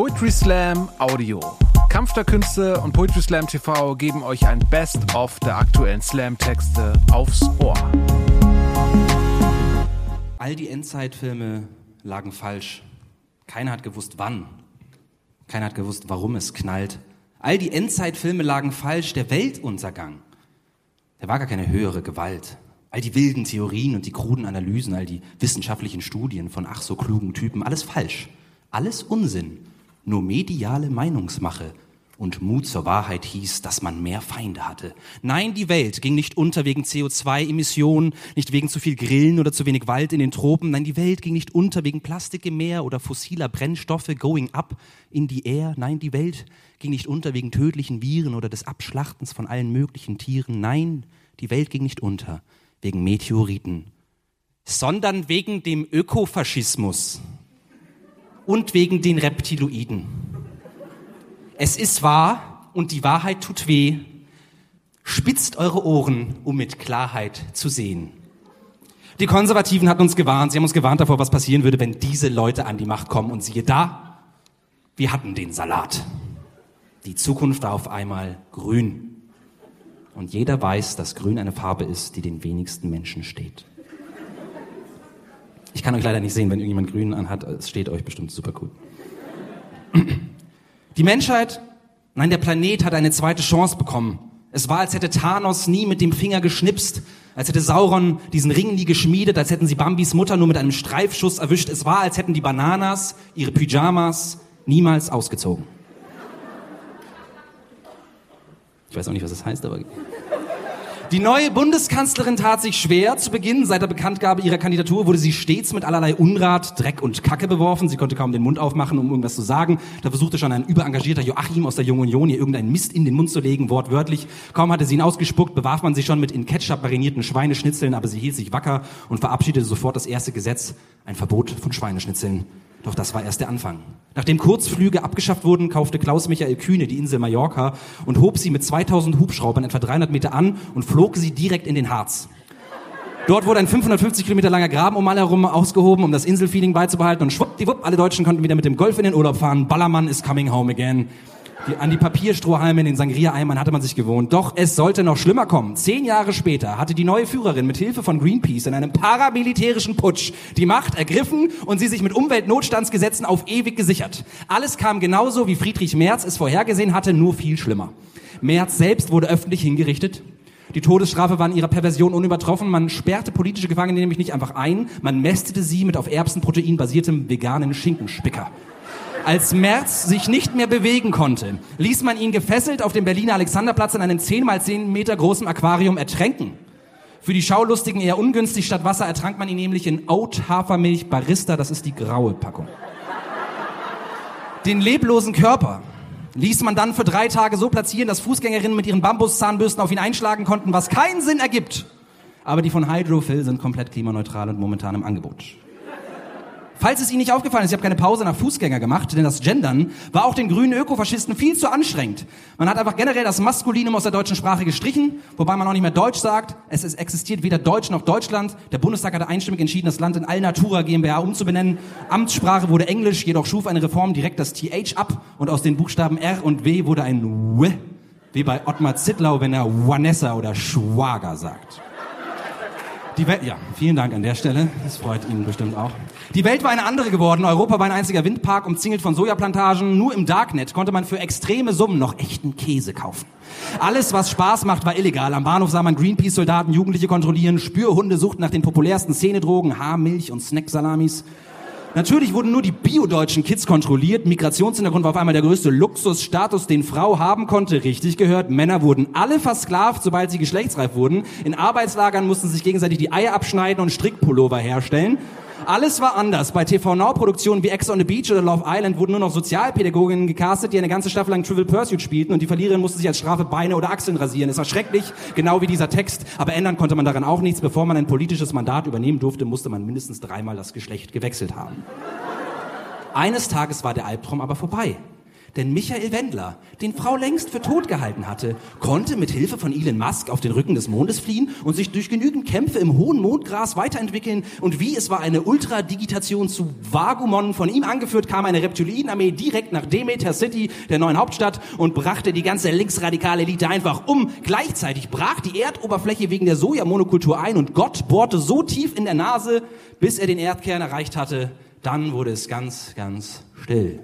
Poetry Slam Audio. Kampf der Künste und Poetry Slam TV geben euch ein Best-of der aktuellen Slam-Texte aufs Ohr. All die Endzeitfilme lagen falsch. Keiner hat gewusst, wann. Keiner hat gewusst, warum es knallt. All die Endzeitfilme lagen falsch. Der Weltuntergang, der war gar keine höhere Gewalt. All die wilden Theorien und die kruden Analysen, all die wissenschaftlichen Studien von ach so klugen Typen, alles falsch. Alles Unsinn. Nur mediale Meinungsmache und Mut zur Wahrheit hieß, dass man mehr Feinde hatte. Nein, die Welt ging nicht unter wegen CO2-Emissionen, nicht wegen zu viel Grillen oder zu wenig Wald in den Tropen. Nein, die Welt ging nicht unter wegen Plastik im Meer oder fossiler Brennstoffe going up in die Air. Nein, die Welt ging nicht unter wegen tödlichen Viren oder des Abschlachtens von allen möglichen Tieren. Nein, die Welt ging nicht unter wegen Meteoriten, sondern wegen dem Ökofaschismus und wegen den Reptiloiden. Es ist wahr und die Wahrheit tut weh. Spitzt eure Ohren, um mit Klarheit zu sehen. Die Konservativen hatten uns gewarnt, sie haben uns gewarnt davor, was passieren würde, wenn diese Leute an die Macht kommen. Und siehe da, wir hatten den Salat. Die Zukunft war auf einmal grün. Und jeder weiß, dass grün eine Farbe ist, die den wenigsten Menschen steht. Ich kann euch leider nicht sehen, wenn irgendjemand grün anhat. Es steht euch bestimmt super gut. Die Menschheit, nein, der Planet hat eine zweite Chance bekommen. Es war, als hätte Thanos nie mit dem Finger geschnipst, als hätte Sauron diesen Ring nie geschmiedet, als hätten sie Bambis Mutter nur mit einem Streifschuss erwischt. Es war, als hätten die Bananas ihre Pyjamas niemals ausgezogen. Ich weiß auch nicht, was das heißt, aber. Die neue Bundeskanzlerin tat sich schwer. Zu Beginn, seit der Bekanntgabe ihrer Kandidatur, wurde sie stets mit allerlei Unrat, Dreck und Kacke beworfen. Sie konnte kaum den Mund aufmachen, um irgendwas zu sagen. Da versuchte schon ein überengagierter Joachim aus der Jungen Union, ihr irgendeinen Mist in den Mund zu legen, wortwörtlich. Kaum hatte sie ihn ausgespuckt, bewarf man sie schon mit in Ketchup marinierten Schweineschnitzeln, aber sie hielt sich wacker und verabschiedete sofort das erste Gesetz, ein Verbot von Schweineschnitzeln. Doch das war erst der Anfang. Nachdem Kurzflüge abgeschafft wurden, kaufte Klaus Michael Kühne die Insel Mallorca und hob sie mit 2000 Hubschraubern etwa 300 Meter an und flog sie direkt in den Harz. Dort wurde ein 550 Kilometer langer Graben um alle herum ausgehoben, um das Inselfeeling beizubehalten und schwuppdiwupp, alle Deutschen konnten wieder mit dem Golf in den Urlaub fahren. Ballermann is coming home again. Die, an die Papierstrohhalme in den Sangria-Eimern hatte man sich gewohnt. Doch es sollte noch schlimmer kommen. Zehn Jahre später hatte die neue Führerin mit Hilfe von Greenpeace in einem paramilitärischen Putsch die Macht ergriffen und sie sich mit Umweltnotstandsgesetzen auf ewig gesichert. Alles kam genauso, wie Friedrich Merz es vorhergesehen hatte, nur viel schlimmer. Merz selbst wurde öffentlich hingerichtet. Die Todesstrafe war in ihrer Perversion unübertroffen. Man sperrte politische Gefangene nämlich nicht einfach ein, man mästete sie mit auf Erbsenprotein basiertem veganen Schinkenspicker. Als Merz sich nicht mehr bewegen konnte, ließ man ihn gefesselt auf dem Berliner Alexanderplatz in einem 10 mal 10 Meter großen Aquarium ertränken. Für die Schaulustigen eher ungünstig, statt Wasser ertrank man ihn nämlich in Oat Hafermilch Barista, das ist die graue Packung. Den leblosen Körper ließ man dann für drei Tage so platzieren, dass Fußgängerinnen mit ihren Bambuszahnbürsten auf ihn einschlagen konnten, was keinen Sinn ergibt. Aber die von Hydrophil sind komplett klimaneutral und momentan im Angebot. Falls es Ihnen nicht aufgefallen ist, ich habe keine Pause nach Fußgänger gemacht, denn das Gendern war auch den grünen Ökofaschisten viel zu anstrengend. Man hat einfach generell das Maskulinum aus der deutschen Sprache gestrichen, wobei man auch nicht mehr Deutsch sagt. Es ist, existiert weder Deutsch noch Deutschland. Der Bundestag hatte einstimmig entschieden, das Land in Allnatura GmbH umzubenennen. Amtssprache wurde Englisch, jedoch schuf eine Reform direkt das TH ab und aus den Buchstaben R und W wurde ein W, wie bei Ottmar Zittlau, wenn er Vanessa oder Schwager sagt. Die Welt, ja, vielen Dank an der Stelle. Das freut Ihnen bestimmt auch. Die Welt war eine andere geworden. Europa war ein einziger Windpark, umzingelt von Sojaplantagen. Nur im Darknet konnte man für extreme Summen noch echten Käse kaufen. Alles, was Spaß macht, war illegal. Am Bahnhof sah man Greenpeace-Soldaten Jugendliche kontrollieren. Spürhunde suchten nach den populärsten Szenedrogen, Haarmilch und Snacksalamis. Natürlich wurden nur die biodeutschen Kids kontrolliert. Migrationshintergrund war auf einmal der größte Luxusstatus, den Frau haben konnte. Richtig gehört. Männer wurden alle versklavt, sobald sie geschlechtsreif wurden. In Arbeitslagern mussten sich gegenseitig die Eier abschneiden und Strickpullover herstellen. Alles war anders. Bei TV Now Produktionen wie Ex on the Beach oder Love Island wurden nur noch Sozialpädagoginnen gecastet, die eine ganze Staffel lang Trivial Pursuit spielten und die Verliererin musste sich als Strafe Beine oder Achseln rasieren. Es war schrecklich, genau wie dieser Text, aber ändern konnte man daran auch nichts. Bevor man ein politisches Mandat übernehmen durfte, musste man mindestens dreimal das Geschlecht gewechselt haben. Eines Tages war der Albtraum aber vorbei. Denn Michael Wendler, den Frau längst für tot gehalten hatte, konnte mit Hilfe von Elon Musk auf den Rücken des Mondes fliehen und sich durch genügend Kämpfe im hohen Mondgras weiterentwickeln. Und wie es war eine Ultradigitation zu Vagumon von ihm angeführt, kam eine Reptilienarmee direkt nach Demeter City, der neuen Hauptstadt, und brachte die ganze linksradikale Elite einfach um. Gleichzeitig brach die Erdoberfläche wegen der Sojamonokultur ein und Gott bohrte so tief in der Nase, bis er den Erdkern erreicht hatte. Dann wurde es ganz, ganz still.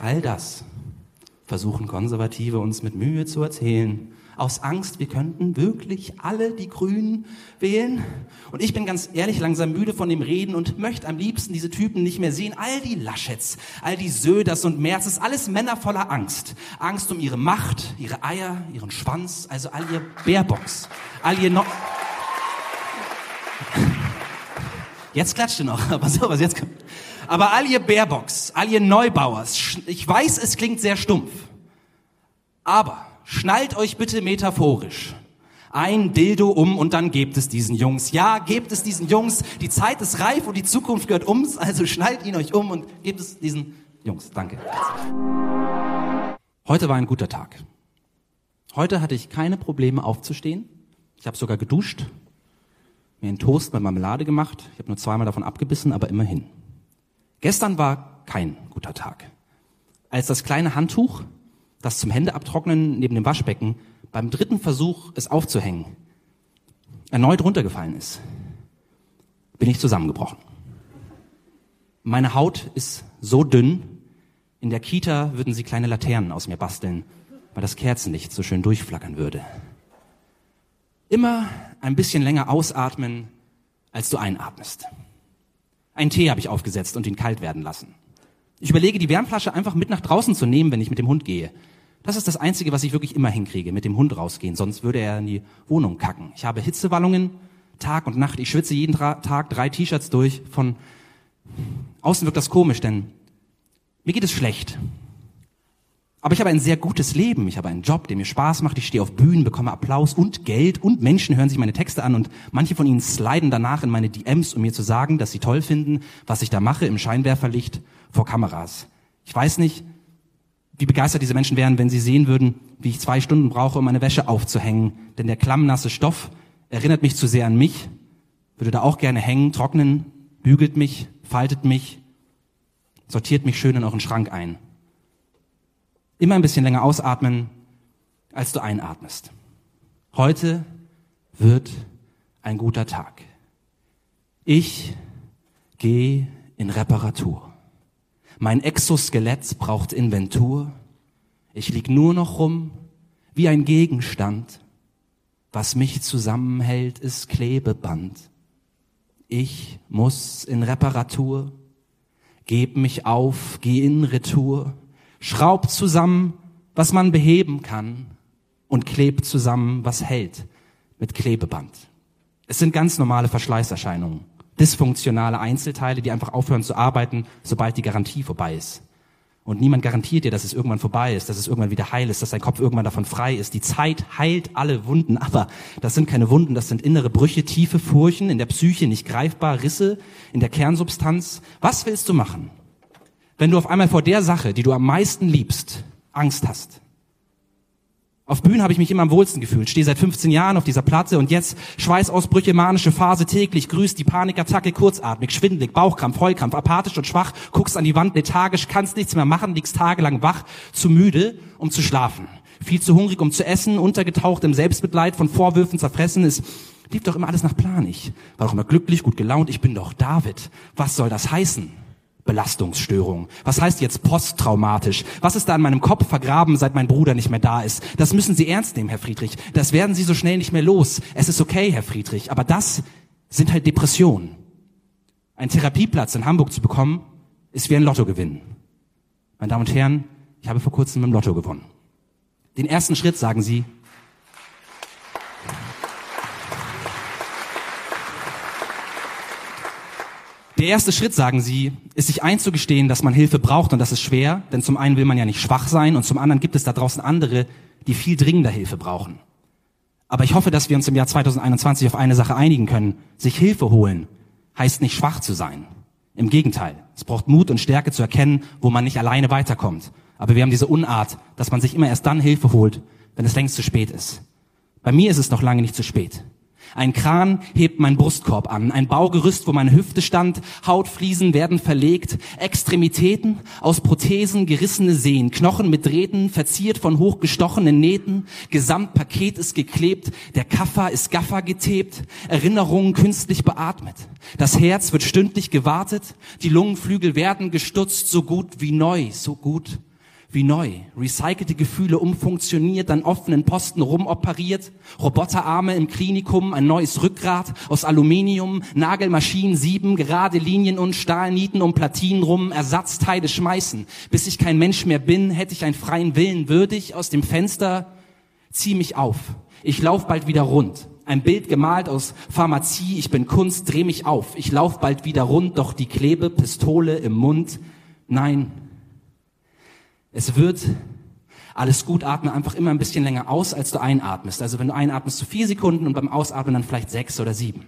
All das versuchen Konservative uns mit Mühe zu erzählen. Aus Angst, wir könnten wirklich alle die Grünen wählen. Und ich bin ganz ehrlich langsam müde von dem Reden und möchte am liebsten diese Typen nicht mehr sehen. All die Laschets, all die Söders und Merzes, alles Männer voller Angst. Angst um ihre Macht, ihre Eier, ihren Schwanz, also all ihr Bärbox, all ihr no Jetzt klatscht ihr noch, aber so, was jetzt kommt. Aber all ihr Baerbocks, all ihr Neubauers, ich weiß, es klingt sehr stumpf, aber schnallt euch bitte metaphorisch ein Dildo um und dann gebt es diesen Jungs. Ja, gebt es diesen Jungs. Die Zeit ist reif und die Zukunft gehört uns, also schnallt ihn euch um und gebt es diesen Jungs. Danke. Heute war ein guter Tag. Heute hatte ich keine Probleme aufzustehen. Ich habe sogar geduscht, mir einen Toast mit Marmelade gemacht. Ich habe nur zweimal davon abgebissen, aber immerhin. Gestern war kein guter Tag. Als das kleine Handtuch, das zum Händeabtrocknen neben dem Waschbecken, beim dritten Versuch, es aufzuhängen, erneut runtergefallen ist, bin ich zusammengebrochen. Meine Haut ist so dünn, in der Kita würden sie kleine Laternen aus mir basteln, weil das Kerzenlicht so schön durchflackern würde. Immer ein bisschen länger ausatmen, als du einatmest. Einen Tee habe ich aufgesetzt und ihn kalt werden lassen. Ich überlege, die Wärmflasche einfach mit nach draußen zu nehmen, wenn ich mit dem Hund gehe. Das ist das Einzige, was ich wirklich immer hinkriege, mit dem Hund rausgehen, sonst würde er in die Wohnung kacken. Ich habe Hitzewallungen, Tag und Nacht. Ich schwitze jeden Tag drei T-Shirts durch. Von außen wirkt das komisch, denn mir geht es schlecht. Aber ich habe ein sehr gutes Leben. Ich habe einen Job, der mir Spaß macht. Ich stehe auf Bühnen, bekomme Applaus und Geld und Menschen hören sich meine Texte an und manche von ihnen sliden danach in meine DMs, um mir zu sagen, dass sie toll finden, was ich da mache im Scheinwerferlicht vor Kameras. Ich weiß nicht, wie begeistert diese Menschen wären, wenn sie sehen würden, wie ich zwei Stunden brauche, um meine Wäsche aufzuhängen. Denn der klammnasse Stoff erinnert mich zu sehr an mich, würde da auch gerne hängen, trocknen, bügelt mich, faltet mich, sortiert mich schön in euren Schrank ein. Immer ein bisschen länger ausatmen, als du einatmest. Heute wird ein guter Tag. Ich gehe in Reparatur. Mein Exoskelett braucht Inventur. Ich lieg nur noch rum wie ein Gegenstand. Was mich zusammenhält, ist Klebeband. Ich muss in Reparatur. Geb mich auf, geh in Retour schraubt zusammen, was man beheben kann und klebt zusammen, was hält mit Klebeband. Es sind ganz normale Verschleißerscheinungen, dysfunktionale Einzelteile, die einfach aufhören zu arbeiten, sobald die Garantie vorbei ist. Und niemand garantiert dir, dass es irgendwann vorbei ist, dass es irgendwann wieder heil ist, dass dein Kopf irgendwann davon frei ist. Die Zeit heilt alle Wunden, aber das sind keine Wunden, das sind innere Brüche, tiefe Furchen in der Psyche, nicht greifbar, Risse in der Kernsubstanz. Was willst du machen? Wenn du auf einmal vor der Sache, die du am meisten liebst, Angst hast. Auf Bühnen habe ich mich immer am wohlsten gefühlt. Stehe seit 15 Jahren auf dieser Platte und jetzt Schweißausbrüche, manische Phase täglich, grüßt die Panikattacke, kurzatmig, schwindelig, Bauchkrampf, Heulkrampf, apathisch und schwach, guckst an die Wand lethargisch, kannst nichts mehr machen, liegst tagelang wach, zu müde, um zu schlafen. Viel zu hungrig, um zu essen, untergetaucht im Selbstmitleid, von Vorwürfen zerfressen, es lief doch immer alles nach Plan. Ich war doch immer glücklich, gut gelaunt, ich bin doch David. Was soll das heißen? Belastungsstörung. Was heißt jetzt posttraumatisch? Was ist da in meinem Kopf vergraben, seit mein Bruder nicht mehr da ist? Das müssen Sie ernst nehmen, Herr Friedrich. Das werden Sie so schnell nicht mehr los. Es ist okay, Herr Friedrich. Aber das sind halt Depressionen. Ein Therapieplatz in Hamburg zu bekommen, ist wie ein Lottogewinn. Meine Damen und Herren, ich habe vor kurzem im Lotto gewonnen. Den ersten Schritt, sagen Sie, Der erste Schritt, sagen sie, ist sich einzugestehen, dass man Hilfe braucht und das ist schwer, denn zum einen will man ja nicht schwach sein und zum anderen gibt es da draußen andere, die viel dringender Hilfe brauchen. Aber ich hoffe, dass wir uns im Jahr 2021 auf eine Sache einigen können. Sich Hilfe holen heißt nicht schwach zu sein. Im Gegenteil, es braucht Mut und Stärke zu erkennen, wo man nicht alleine weiterkommt. Aber wir haben diese Unart, dass man sich immer erst dann Hilfe holt, wenn es längst zu spät ist. Bei mir ist es noch lange nicht zu spät. Ein Kran hebt meinen Brustkorb an, ein Baugerüst, wo meine Hüfte stand, Hautfliesen werden verlegt, Extremitäten aus Prothesen, gerissene Sehnen, Knochen mit Drähten, verziert von hochgestochenen Nähten, Gesamtpaket ist geklebt, der Kaffer ist Gaffer getebt, Erinnerungen künstlich beatmet. Das Herz wird stündlich gewartet, die Lungenflügel werden gestutzt, so gut wie neu, so gut wie neu. Recycelte Gefühle umfunktioniert, an offenen Posten rumoperiert, Roboterarme im Klinikum, ein neues Rückgrat aus Aluminium, Nagelmaschinen sieben, gerade Linien und Stahlnieten um Platinen rum, Ersatzteile schmeißen. Bis ich kein Mensch mehr bin, hätte ich einen freien Willen, würdig aus dem Fenster, zieh mich auf. Ich lauf bald wieder rund. Ein Bild gemalt aus Pharmazie, ich bin Kunst, dreh mich auf. Ich lauf bald wieder rund, doch die Klebe, Pistole im Mund. Nein, es wird alles gut, atme einfach immer ein bisschen länger aus, als du einatmest. Also wenn du einatmest zu vier Sekunden und beim Ausatmen dann vielleicht sechs oder sieben.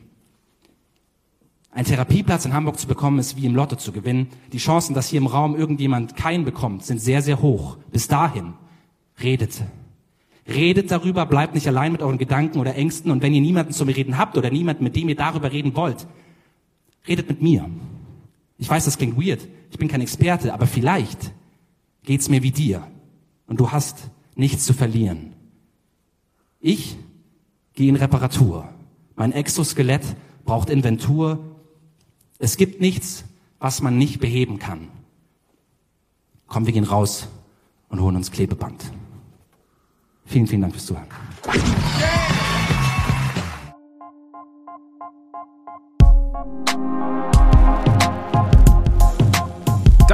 Ein Therapieplatz in Hamburg zu bekommen, ist wie im Lotto zu gewinnen. Die Chancen, dass hier im Raum irgendjemand keinen bekommt, sind sehr, sehr hoch. Bis dahin, redet. Redet darüber, bleibt nicht allein mit euren Gedanken oder Ängsten. Und wenn ihr niemanden zum Reden habt oder niemanden, mit dem ihr darüber reden wollt, redet mit mir. Ich weiß, das klingt weird. Ich bin kein Experte, aber vielleicht geht's mir wie dir und du hast nichts zu verlieren. Ich gehe in Reparatur. Mein Exoskelett braucht Inventur. Es gibt nichts, was man nicht beheben kann. Komm, wir gehen raus und holen uns Klebeband. Vielen, vielen Dank fürs Zuhören.